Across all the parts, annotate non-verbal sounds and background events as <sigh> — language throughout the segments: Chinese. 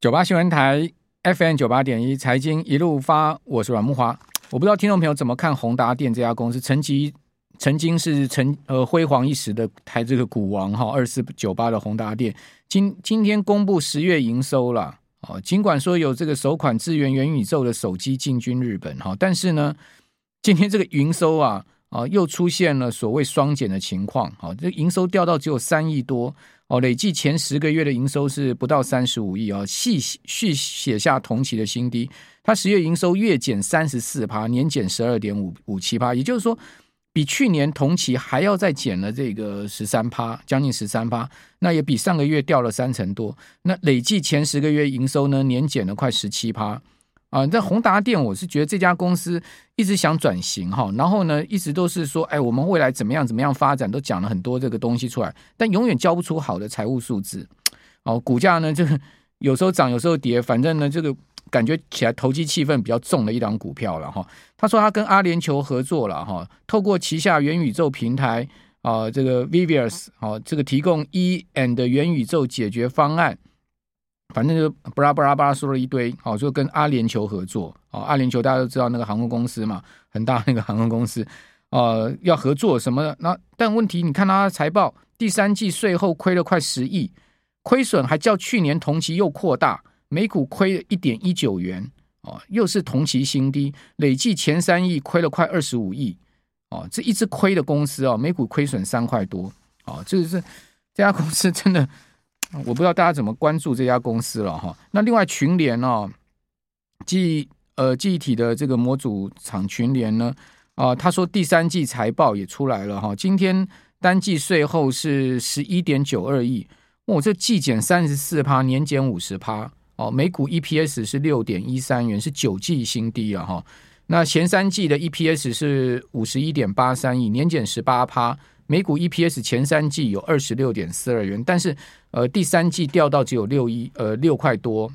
九八新闻台 FM 九八点一财经一路发，我是阮木华。我不知道听众朋友怎么看宏达电这家公司，曾经曾经是曾呃辉煌一时的台这个股王哈，二四九八的宏达电，今今天公布十月营收了哦。尽管说有这个首款支援元宇宙的手机进军日本哈，但是呢，今天这个营收啊啊又出现了所谓双减的情况，好，这营收掉到只有三亿多。哦，累计前十个月的营收是不到三十五亿啊，续续写下同期的新低。它十月营收月减三十四趴，年减十二点五五七趴，也就是说，比去年同期还要再减了这个十三趴，将近十三趴。那也比上个月掉了三成多。那累计前十个月营收呢，年减了快十七趴。啊，在宏达电，我是觉得这家公司一直想转型哈，然后呢，一直都是说，哎，我们未来怎么样怎么样发展，都讲了很多这个东西出来，但永远交不出好的财务数字。哦，股价呢，就是 <laughs> 有时候涨，有时候跌，反正呢，这个感觉起来投机气氛比较重的一档股票了哈。他说他跟阿联酋合作了哈，透过旗下元宇宙平台啊，这个 Vivius 啊，这个提供 E and 元宇宙解决方案。反正就巴拉巴拉巴拉说了一堆，哦，就跟阿联酋合作，哦，阿联酋大家都知道那个航空公司嘛，很大那个航空公司，呃，要合作什么的。那但问题，你看它的财报，第三季税后亏了快十亿，亏损还较去年同期又扩大，每股亏了一点一九元，哦，又是同期新低，累计前三亿亏了快二十五亿，哦，这一直亏的公司哦，每股亏损三块多，哦，这是这家公司真的。我不知道大家怎么关注这家公司了哈。那另外群联哦，记呃记忆体的这个模组厂群联呢啊，他说第三季财报也出来了哈。今天单季税后是十一点九二亿，我这季减三十四趴，年减五十趴哦。每股 EPS 是六点一三元，是九季新低了哈。那前三季的 EPS 是五十一点八三亿，年减十八趴。每股 EPS 前三季有二十六点四二元，但是呃第三季掉到只有六一呃六块多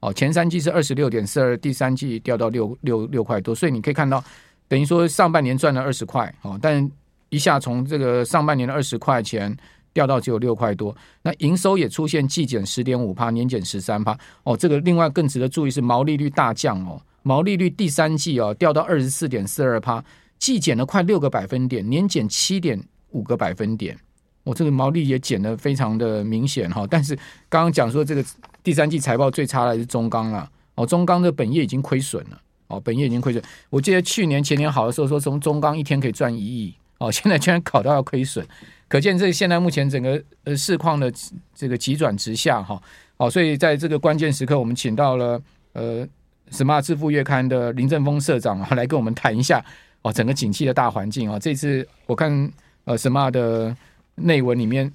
哦，前三季是二十六点四二，第三季掉到六六六块多，所以你可以看到，等于说上半年赚了二十块哦，但一下从这个上半年的二十块钱掉到只有六块多，那营收也出现季减十点五趴，年减十三趴哦，这个另外更值得注意是毛利率大降哦，毛利率第三季哦掉到二十四点四二趴，季减了快六个百分点，年减七点。五个百分点，我、哦、这个毛利也减得非常的明显哈。但是刚刚讲说这个第三季财报最差的是中钢了哦，中钢的本业已经亏损了哦，本业已经亏损。我记得去年前年好的时候说从中钢一天可以赚一亿哦，现在居然搞到要亏损，可见这现在目前整个呃市况的这个急转直下哈。哦，所以在这个关键时刻，我们请到了呃《Smart 致富月刊》的林正峰社长啊来跟我们谈一下哦整个景气的大环境啊。这次我看。呃，什么的内文里面，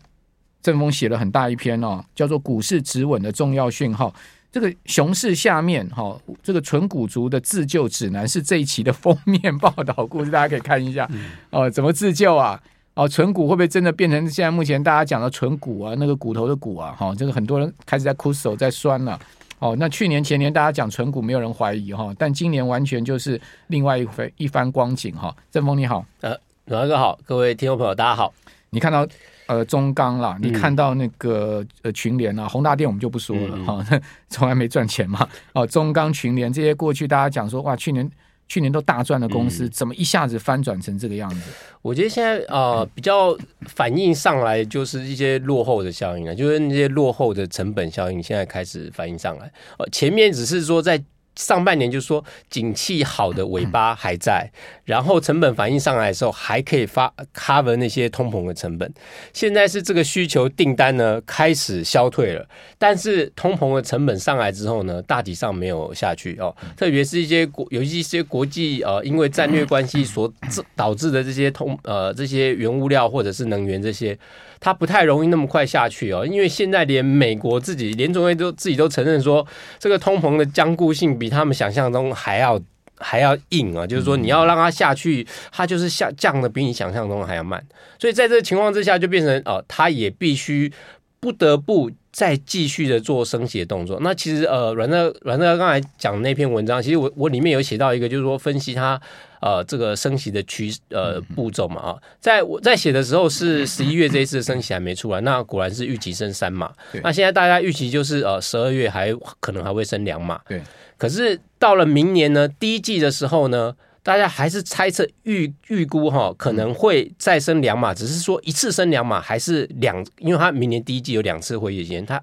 正丰写了很大一篇哦，叫做“股市止稳的重要讯号”。这个熊市下面哈、哦，这个纯股族的自救指南是这一期的封面报道故事，大家可以看一下哦、呃。怎么自救啊？哦，纯股会不会真的变成现在目前大家讲的纯股啊？那个骨头的骨啊？哈、哦，这个很多人开始在哭手在酸了。哦，那去年前年大家讲纯股，没有人怀疑哈、哦，但今年完全就是另外一番一番光景哈、哦。正丰你好，呃。阮哥好，各位听众朋友，大家好。你看到呃中钢啦，你看到那个呃群联啊，宏大电我们就不说了哈，<laughs> 从、来没赚钱嘛。哦，中钢、群联这些过去大家讲说哇，去年去年都大赚的公司，嗯、怎么一下子翻转成这个样子？我觉得现在呃比较反应上来就是一些落后的效应啊，就是那些落后的成本效应现在开始反应上来。呃，前面只是说在。上半年就是说，景气好的尾巴还在，然后成本反应上来的时候，还可以发 cover 那些通膨的成本。现在是这个需求订单呢开始消退了，但是通膨的成本上来之后呢，大体上没有下去哦。特别是一些国有一些国际呃，因为战略关系所导致的这些通呃这些原物料或者是能源这些。它不太容易那么快下去哦，因为现在连美国自己联准会都自己都承认说，这个通膨的僵固性比他们想象中还要还要硬啊，就是说你要让它下去，它就是下降的比你想象中还要慢，所以在这个情况之下，就变成哦，它也必须。不得不再继续的做升息的动作。那其实呃，阮特阮特刚才讲那篇文章，其实我我里面有写到一个，就是说分析它呃这个升息的趋呃步骤嘛啊，在我在写的时候是十一月这一次的升息还没出来，那果然是预期升三码。那现在大家预期就是呃十二月还可能还会升两码。对。可是到了明年呢，第一季的时候呢，大家还是猜测预预估哈，可能会再升两码，只是说一次升两码还是两，因为它明年第一季有两次会议时间，它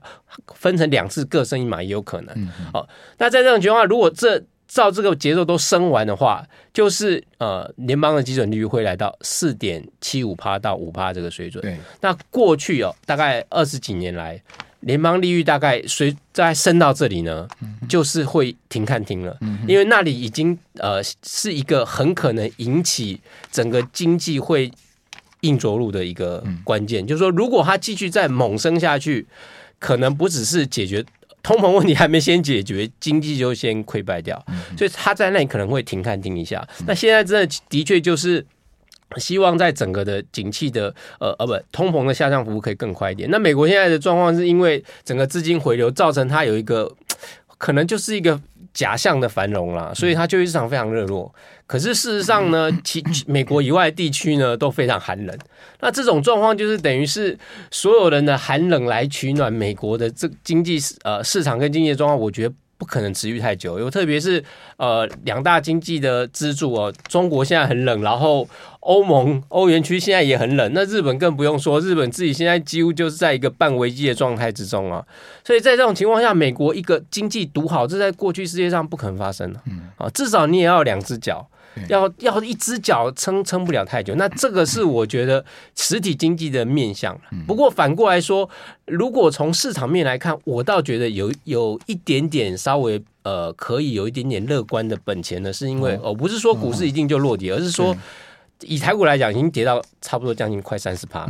分成两次各升一码也有可能。好，那在这种情况下，如果这照这个节奏都升完的话，就是呃，联邦的基准利率会来到四点七五趴到五趴这个水准。对，那过去哦，大概二十几年来。联邦利率大概随在升到这里呢，就是会停看停了，因为那里已经呃是一个很可能引起整个经济会硬着陆的一个关键。就是说，如果它继续再猛升下去，可能不只是解决通膨问题还没先解决，经济就先溃败掉，所以他在那里可能会停看停一下。那现在真的的确就是。希望在整个的景气的呃呃不通膨的下降幅度可以更快一点。那美国现在的状况是因为整个资金回流，造成它有一个可能就是一个假象的繁荣啦，所以它就业市场非常热络。可是事实上呢，其美国以外的地区呢都非常寒冷。那这种状况就是等于是所有人的寒冷来取暖美国的这经济呃市场跟经济的状况，我觉得。不可能持续太久，因为特别是呃两大经济的支柱哦，中国现在很冷，然后欧盟欧元区现在也很冷，那日本更不用说，日本自己现在几乎就是在一个半危机的状态之中啊，所以在这种情况下，美国一个经济独好，这在过去世界上不可能发生的，啊，至少你也要两只脚。要要一只脚撑撑不了太久，那这个是我觉得实体经济的面向。不过反过来说，如果从市场面来看，我倒觉得有有一点点稍微呃可以有一点点乐观的本钱呢，是因为哦不是说股市一定就落底，而是说以台股来讲，已经跌到差不多将近快三十趴。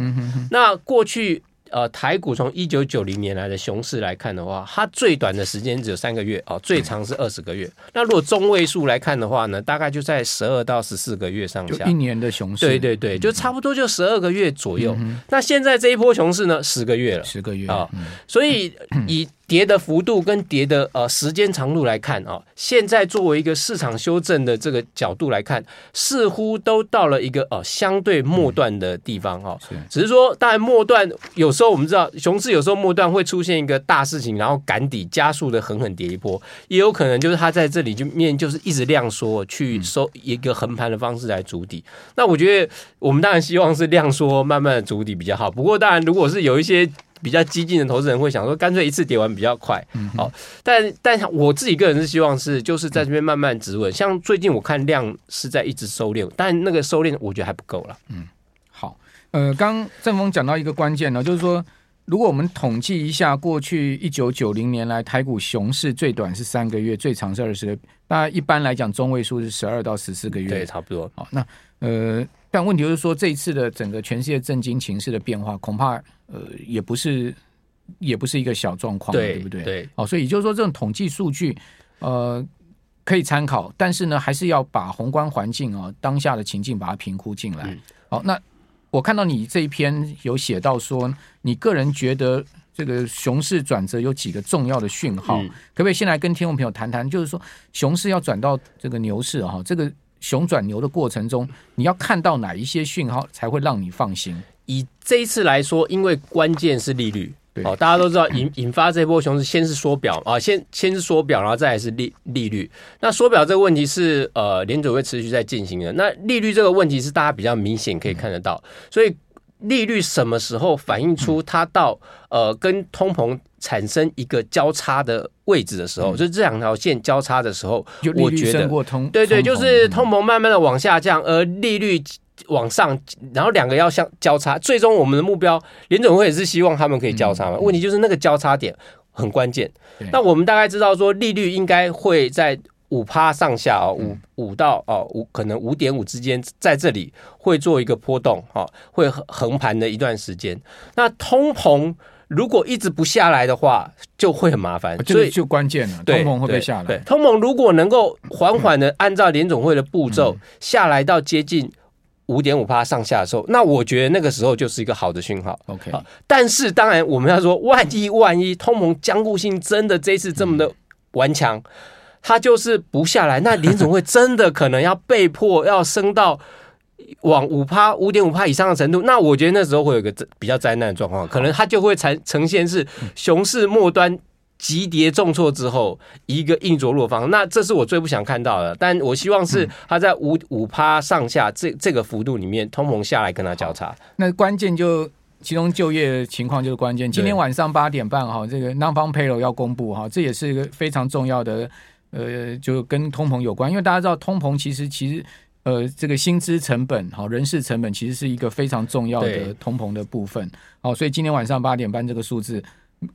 那过去。呃，台股从一九九零年来的熊市来看的话，它最短的时间只有三个月哦，最长是二十个月。那如果中位数来看的话呢，大概就在十二到十四个月上下。一年的熊市，对对对，就差不多就十二个月左右。嗯、那现在这一波熊市呢，十个月了，十个月啊，哦嗯、所以以。跌的幅度跟跌的呃时间长度来看啊，现在作为一个市场修正的这个角度来看，似乎都到了一个呃相对末段的地方哈。只是说，当然末段有时候我们知道熊市有时候末段会出现一个大事情，然后赶底加速的狠狠跌一波，也有可能就是它在这里就面就是一直量缩去收一个横盘的方式来筑底。那我觉得我们当然希望是量缩慢慢的筑底比较好。不过当然如果是有一些。比较激进的投资人会想说，干脆一次跌完比较快。好，但但我自己个人是希望是，就是在这边慢慢止稳。像最近我看量是在一直收敛，但那个收敛我觉得还不够了。嗯，好，呃，刚正峰讲到一个关键呢，就是说，如果我们统计一下过去一九九零年来台股熊市最短是三个月，最长是二十个，那一般来讲中位数是十二到十四个月，对，差不多。好，那呃。但问题就是说，这一次的整个全世界震惊情势的变化，恐怕呃也不是也不是一个小状况，对，对不对？对，哦，所以也就是说，这种统计数据呃可以参考，但是呢，还是要把宏观环境啊、哦、当下的情境把它评估进来。好、嗯哦，那我看到你这一篇有写到说，你个人觉得这个熊市转折有几个重要的讯号，嗯、可不可以先来跟听众朋友谈谈？就是说，熊市要转到这个牛市哈、哦，这个。熊转牛的过程中，你要看到哪一些讯号才会让你放心？以这一次来说，因为关键是利率，对哦，大家都知道引 <laughs> 引发这波熊市，先是缩表啊，先先是缩表，然后再来是利利率。那缩表这个问题是呃，联准会持续在进行的。那利率这个问题是大家比较明显可以看得到，所以。利率什么时候反映出它到呃跟通膨产生一个交叉的位置的时候，就是这两条线交叉的时候，我觉得对对，就是通膨慢慢的往下降，而利率往上，然后两个要相交叉，最终我们的目标，联准会也是希望他们可以交叉嘛。问题就是那个交叉点很关键。那我们大概知道说，利率应该会在。五趴上下哦，五五到哦五，可能五点五之间，在这里会做一个波动哈，会横盘的一段时间。那通膨如果一直不下来的话，就会很麻烦，所以就关键了。通膨会不会下来？对，通膨如果能够缓缓的按照联总会的步骤下来到接近五点五趴上下的时候，那我觉得那个时候就是一个好的讯号。OK，但是当然我们要说，万一万一通膨僵固性真的这次这么的顽强，嗯、它就是不下来，那联总会真的可能要被迫要升到往五趴五点五趴以上的程度。那我觉得那时候会有一个比较灾难的状况，可能它就会呈呈现是熊市末端。急跌重挫之后，一个硬着落方，那这是我最不想看到的。但我希望是它在五五趴上下这这个幅度里面，通膨下来跟它交叉。那关键就其中就业情况就是关键。今天晚上八点半哈，这个 Non-Farm Payroll 要公布哈，这也是一个非常重要的，呃，就跟通膨有关。因为大家知道通膨其实其实呃这个薪资成本好人事成本其实是一个非常重要的通膨的部分。好，所以今天晚上八点半这个数字。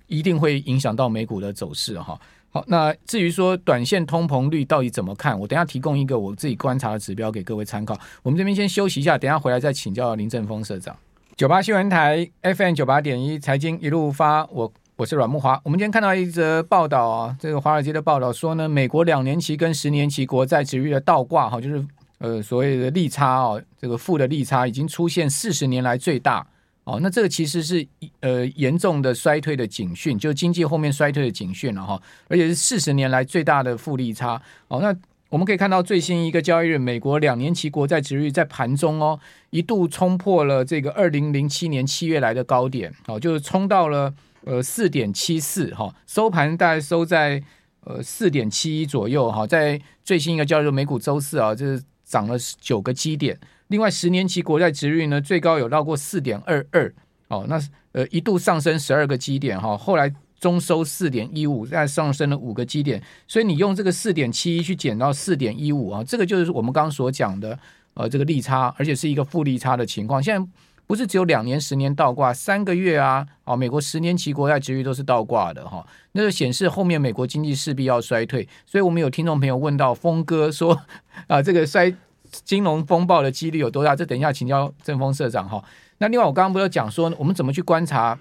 一定会影响到美股的走势哈。好，那至于说短线通膨率到底怎么看，我等下提供一个我自己观察的指标给各位参考。我们这边先休息一下，等下回来再请教林正峰社长。九八新闻台 FM 九八点一财经一路发，我我是阮慕华。我们今天看到一则报道啊，这个华尔街的报道说呢，美国两年期跟十年期国债殖率的倒挂哈，就是呃所谓的利差哦，这个负的利差已经出现四十年来最大。哦，那这个其实是呃严重的衰退的警讯，就经济后面衰退的警讯了哈，而且是四十年来最大的负利差。哦，那我们可以看到最新一个交易日，美国两年期国债殖率在盘中哦一度冲破了这个二零零七年七月来的高点，哦，就是冲到了呃四点七四哈，收盘大概收在呃四点七一左右哈，在最新一个交易日美股周四啊，就是涨了九个基点。另外，十年期国债殖率呢，最高有到过四点二二，哦，那呃一度上升十二个基点哈，后来中收四点一五，再上升了五个基点，所以你用这个四点七一去减到四点一五啊，这个就是我们刚刚所讲的呃这个利差，而且是一个负利差的情况。现在不是只有两年、十年倒挂，三个月啊，哦，美国十年期国债殖率都是倒挂的哈，那就显示后面美国经济势必要衰退。所以我们有听众朋友问到峰哥说 <laughs> 啊，这个衰。金融风暴的几率有多大？这等一下请教正丰社长哈。那另外，我刚刚不是讲说，我们怎么去观察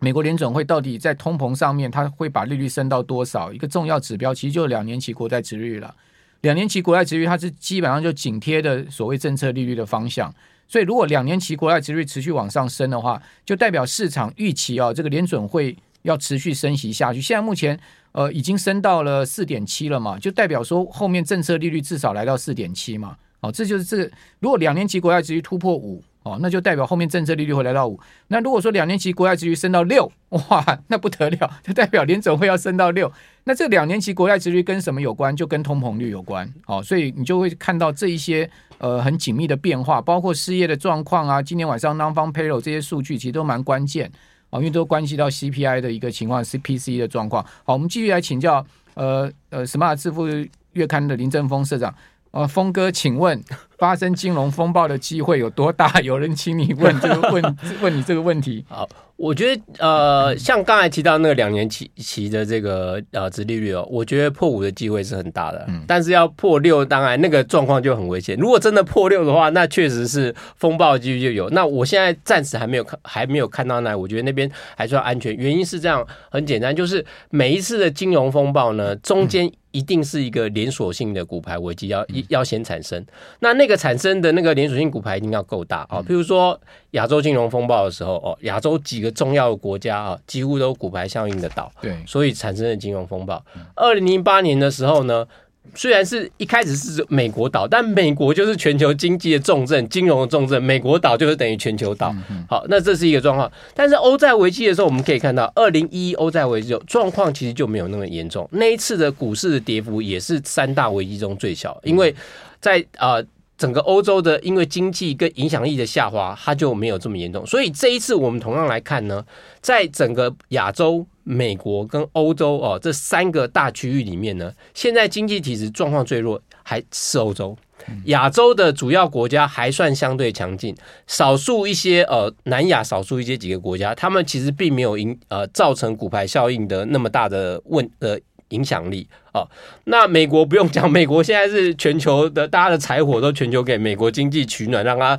美国联准会到底在通膨上面，它会把利率升到多少？一个重要指标其实就是两年期国债殖率了。两年期国债殖率它是基本上就紧贴的所谓政策利率的方向。所以，如果两年期国债殖利率持续往上升的话，就代表市场预期啊，这个联准会要持续升息下去。现在目前呃已经升到了四点七了嘛，就代表说后面政策利率至少来到四点七嘛。哦，这就是这个。如果两年期国债殖率突破五，哦，那就代表后面政策利率会来到五。那如果说两年期国债殖率升到六，哇，那不得了，就代表联总会要升到六。那这两年期国债殖率跟什么有关？就跟通膨率有关。哦，所以你就会看到这一些呃很紧密的变化，包括失业的状况啊，今天晚上 Non-Farm Payroll 这些数据其实都蛮关键啊，因为都关系到 CPI 的一个情况，CPC 的状况。好，我们继续来请教呃呃 Smart 致富月刊的林正峰社长。呃，峰哥，请问 <laughs> 发生金融风暴的机会有多大？有人请你问这个问 <laughs> 问你这个问题。好，我觉得呃，像刚才提到那个两年期期的这个呃殖利率哦，我觉得破五的机会是很大的。嗯，但是要破六，当然那个状况就很危险。如果真的破六的话，那确实是风暴的几率就有。那我现在暂时还没有看，还没有看到那，我觉得那边还算安全。原因是这样，很简单，就是每一次的金融风暴呢，中间、嗯。一定是一个连锁性的骨牌危机要要先产生，那那个产生的那个连锁性骨牌一定要够大啊。譬如说亚洲金融风暴的时候，哦，亚洲几个重要的国家啊，几乎都骨牌效应的倒，对，所以产生了金融风暴。二零零八年的时候呢，虽然是一开始是美国倒，但美国就是全球经济的重镇，金融的重镇。美国倒就是等于全球倒。好，那这是一个状况。但是欧债危机的时候，我们可以看到，二零一一欧债危机状况其实就没有那么严重。那一次的股市的跌幅也是三大危机中最小，因为在啊。呃整个欧洲的因为经济跟影响力的下滑，它就没有这么严重。所以这一次我们同样来看呢，在整个亚洲、美国跟欧洲哦这三个大区域里面呢，现在经济体质状况最弱还是欧洲。亚洲的主要国家还算相对强劲，少数一些呃南亚少数一些几个国家，他们其实并没有影呃造成骨牌效应的那么大的问呃。影响力啊。那美国不用讲，美国现在是全球的，大家的柴火都全球给美国经济取暖，让它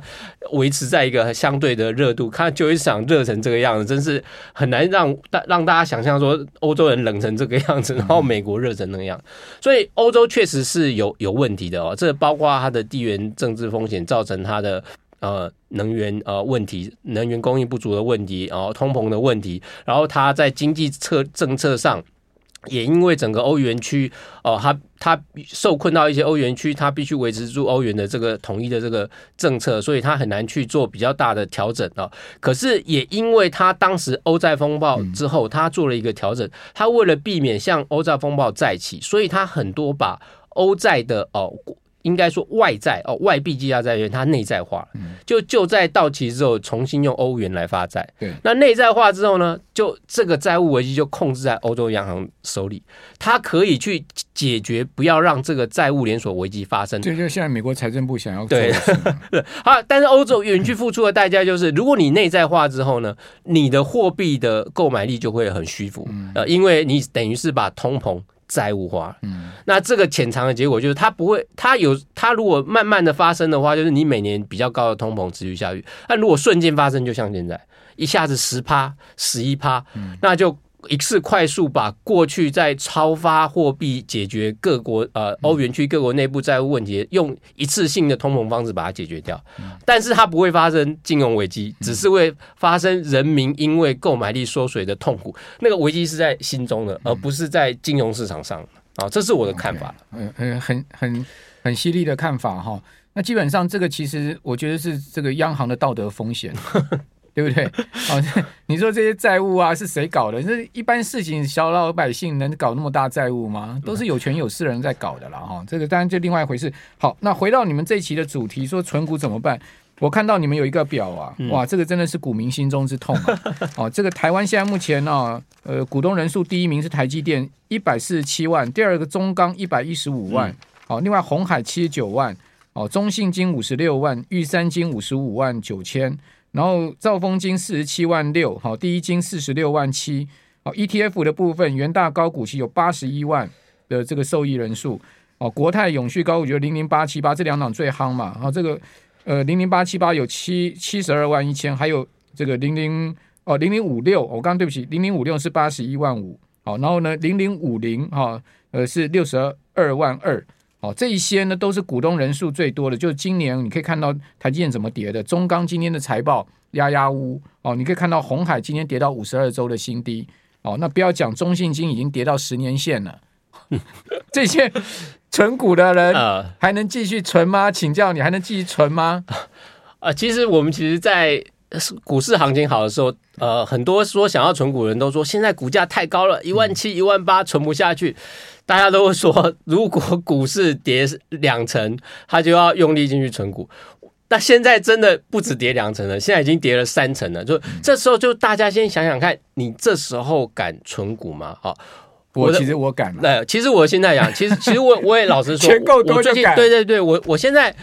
维持在一个相对的热度。看就业市场热成这个样子，真是很难让大让大家想象说欧洲人冷成这个样子，然后 <laughs> 美国热成那样。所以欧洲确实是有有问题的哦，这包括它的地缘政治风险造成它的。呃，能源呃问题，能源供应不足的问题，然后通膨的问题，然后它在经济策政策上，也因为整个欧元区哦，它它受困到一些欧元区，它必须维持住欧元的这个统一的这个政策，所以它很难去做比较大的调整啊。可是也因为它当时欧债风暴之后，它做了一个调整，它为了避免像欧债风暴再起，所以它很多把欧债的哦。应该说外债哦，外币计价债券它内在化了，就就在到期之后重新用欧元来发债。对，那内在化之后呢，就这个债务危机就控制在欧洲央行手里，它可以去解决，不要让这个债务连锁危机发生。这就现在美国财政部想要对，<laughs> 好，但是欧洲远去付出的代价就是，如果你内在化之后呢，你的货币的购买力就会很虚浮，呃，因为你等于是把通膨。债务化，嗯，那这个潜藏的结果就是它不会，它有，它如果慢慢的发生的话，就是你每年比较高的通膨持续下去。那如果瞬间发生，就像现在一下子十趴、十一趴，那就。一次快速把过去在超发货币解决各国呃欧元区各国内部债务问题，用一次性的通膨方式把它解决掉，但是它不会发生金融危机，只是会发生人民因为购买力缩水的痛苦。那个危机是在心中的，而不是在金融市场上啊，这是我的看法。嗯嗯，很很很犀利的看法哈。那基本上这个其实我觉得是这个央行的道德风险。<laughs> 对不对？<laughs> 哦，你说这些债务啊，是谁搞的？这一般事情，小老百姓能搞那么大债务吗？都是有权有势人在搞的啦哈。这个当然就另外一回事。好，那回到你们这一期的主题，说存股怎么办？我看到你们有一个表啊，哇，这个真的是股民心中之痛啊！<laughs> 哦，这个台湾现在目前呢、啊，呃，股东人数第一名是台积电一百四十七万，第二个中钢一百一十五万，哦，另外红海七十九万，哦，中信金五十六万，玉山金五十五万九千。然后兆丰金四十七万六，好，第一金四十六万七，好，ETF 的部分，元大高股息有八十一万的这个受益人数，哦，国泰永续高股息零零八七八这两档最夯嘛，然后这个呃零零八七八有七七十二万一千，还有这个零零哦零零五六，我刚刚对不起，零零五六是八十一万五，好，然后呢零零五零哈呃是六十二万二。哦，这一些呢都是股东人数最多的，就是今年你可以看到台积电怎么跌的，中钢今天的财报压压乌哦，你可以看到红海今天跌到五十二周的新低哦，那不要讲中信金已经跌到十年线了，<laughs> 这些存股的人还能继续存吗？请教你还能继续存吗？啊，<laughs> 其实我们其实，在股市行情好的时候，呃，很多说想要存股的人都说，现在股价太高了，一万七、一万八存不下去。大家都会说，<laughs> 如果股市跌两成，他就要用力进去存股。那现在真的不止跌两成了，现在已经跌了三成了。就这时候，就大家先想想看，你这时候敢存股吗？好，我其实我敢。呃，其实我现在讲，其实 <laughs> 其实我我也老实说，钱够多就敢。对对对，我我现在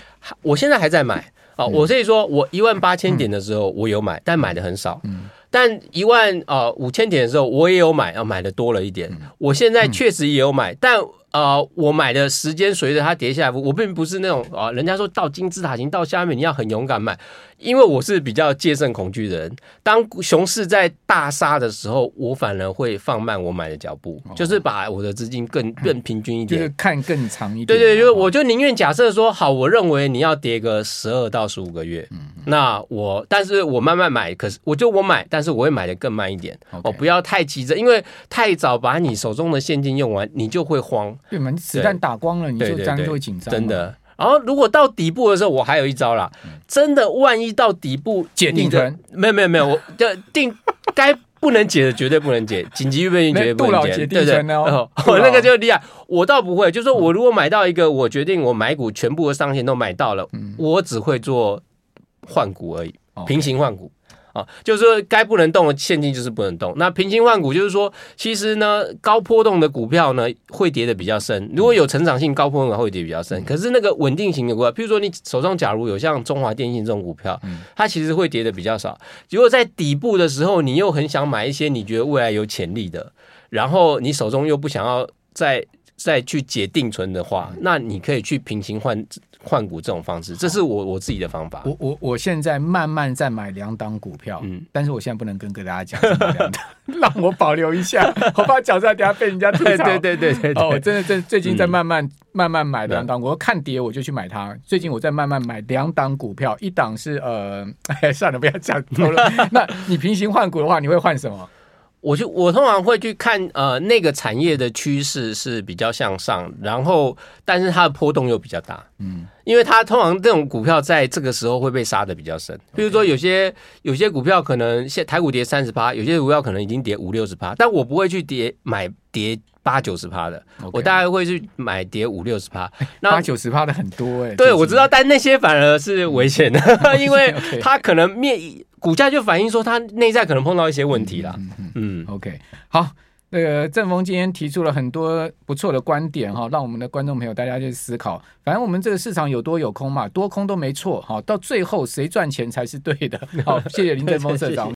我现在还在买啊。我可以说，我一万八千点的时候我有买，但买的很少。嗯。但一万啊五千点的时候，我也有买，啊买的多了一点。我现在确实也有买，但。呃，我买的时间随着它跌下来，我并不是那种啊，人家说到金字塔形到下面你要很勇敢买，因为我是比较戒慎恐惧的人。当熊市在大杀的时候，我反而会放慢我买的脚步，哦、就是把我的资金更 <coughs> 更平均一点，就是看更长一点。对对，就是我就宁愿假设说，好，我认为你要跌个十二到十五个月，嗯、那我，但是我慢慢买，可是我就我买，但是我会买的更慢一点，我 Okay 不要太急着，因为太早把你手中的现金用完，你就会慌。对嘛？你子弹打光了，你就这样就会紧张。真的。然后如果到底部的时候，我还有一招啦。真的，万一到底部解定存，没有没有没有，我 <laughs> 就定该不能解的绝对不能解，紧急预备金绝对不能解。对对。哦，<laughs> 我那个就厉害，我倒不会。就是说我如果买到一个，我决定我买股全部的上限都买到了，我只会做换股而已，平行换股。就是说，该不能动的现金就是不能动。那平行换股就是说，其实呢，高波动的股票呢会跌的比较深。如果有成长性高波动的会跌比较深。可是那个稳定型的股票，譬如说你手上假如有像中华电信这种股票，它其实会跌的比较少。如果在底部的时候，你又很想买一些你觉得未来有潜力的，然后你手中又不想要再再去解定存的话，那你可以去平行换换股这种方式，这是我我自己的方法。我我我现在慢慢在买两档股票，嗯，但是我现在不能跟跟大家讲两档，<laughs> 让我保留一下，<laughs> 我怕讲出来等下被人家吐槽。对对对对对，哦，我真的真最近在慢慢、嗯、慢慢买两档，我看跌我就去买它。最近我在慢慢买两档股票，一档是呃，<laughs> 哎，算了，不要讲多了。那你平行换股的话，你会换什么？我就我通常会去看呃那个产业的趋势是比较向上，然后但是它的波动又比较大，嗯，因为它通常这种股票在这个时候会被杀的比较深，比如说有些有些股票可能现台股跌三十趴，有些股票可能已经跌五六十趴，但我不会去跌买跌八九十趴的，okay. 我大概会去买跌五六十趴，那八九十趴的很多哎、欸，对，我知道，但那些反而是危险的，<laughs> 因为 <laughs> 它可能面。股价就反映说，它内在可能碰到一些问题啦。嗯，嗯，嗯，OK，好，那个正峰今天提出了很多不错的观点哈，让我们的观众朋友大家去思考。反正我们这个市场有多有空嘛，多空都没错哈，到最后谁赚钱才是对的。好，谢谢林正峰社长。<laughs>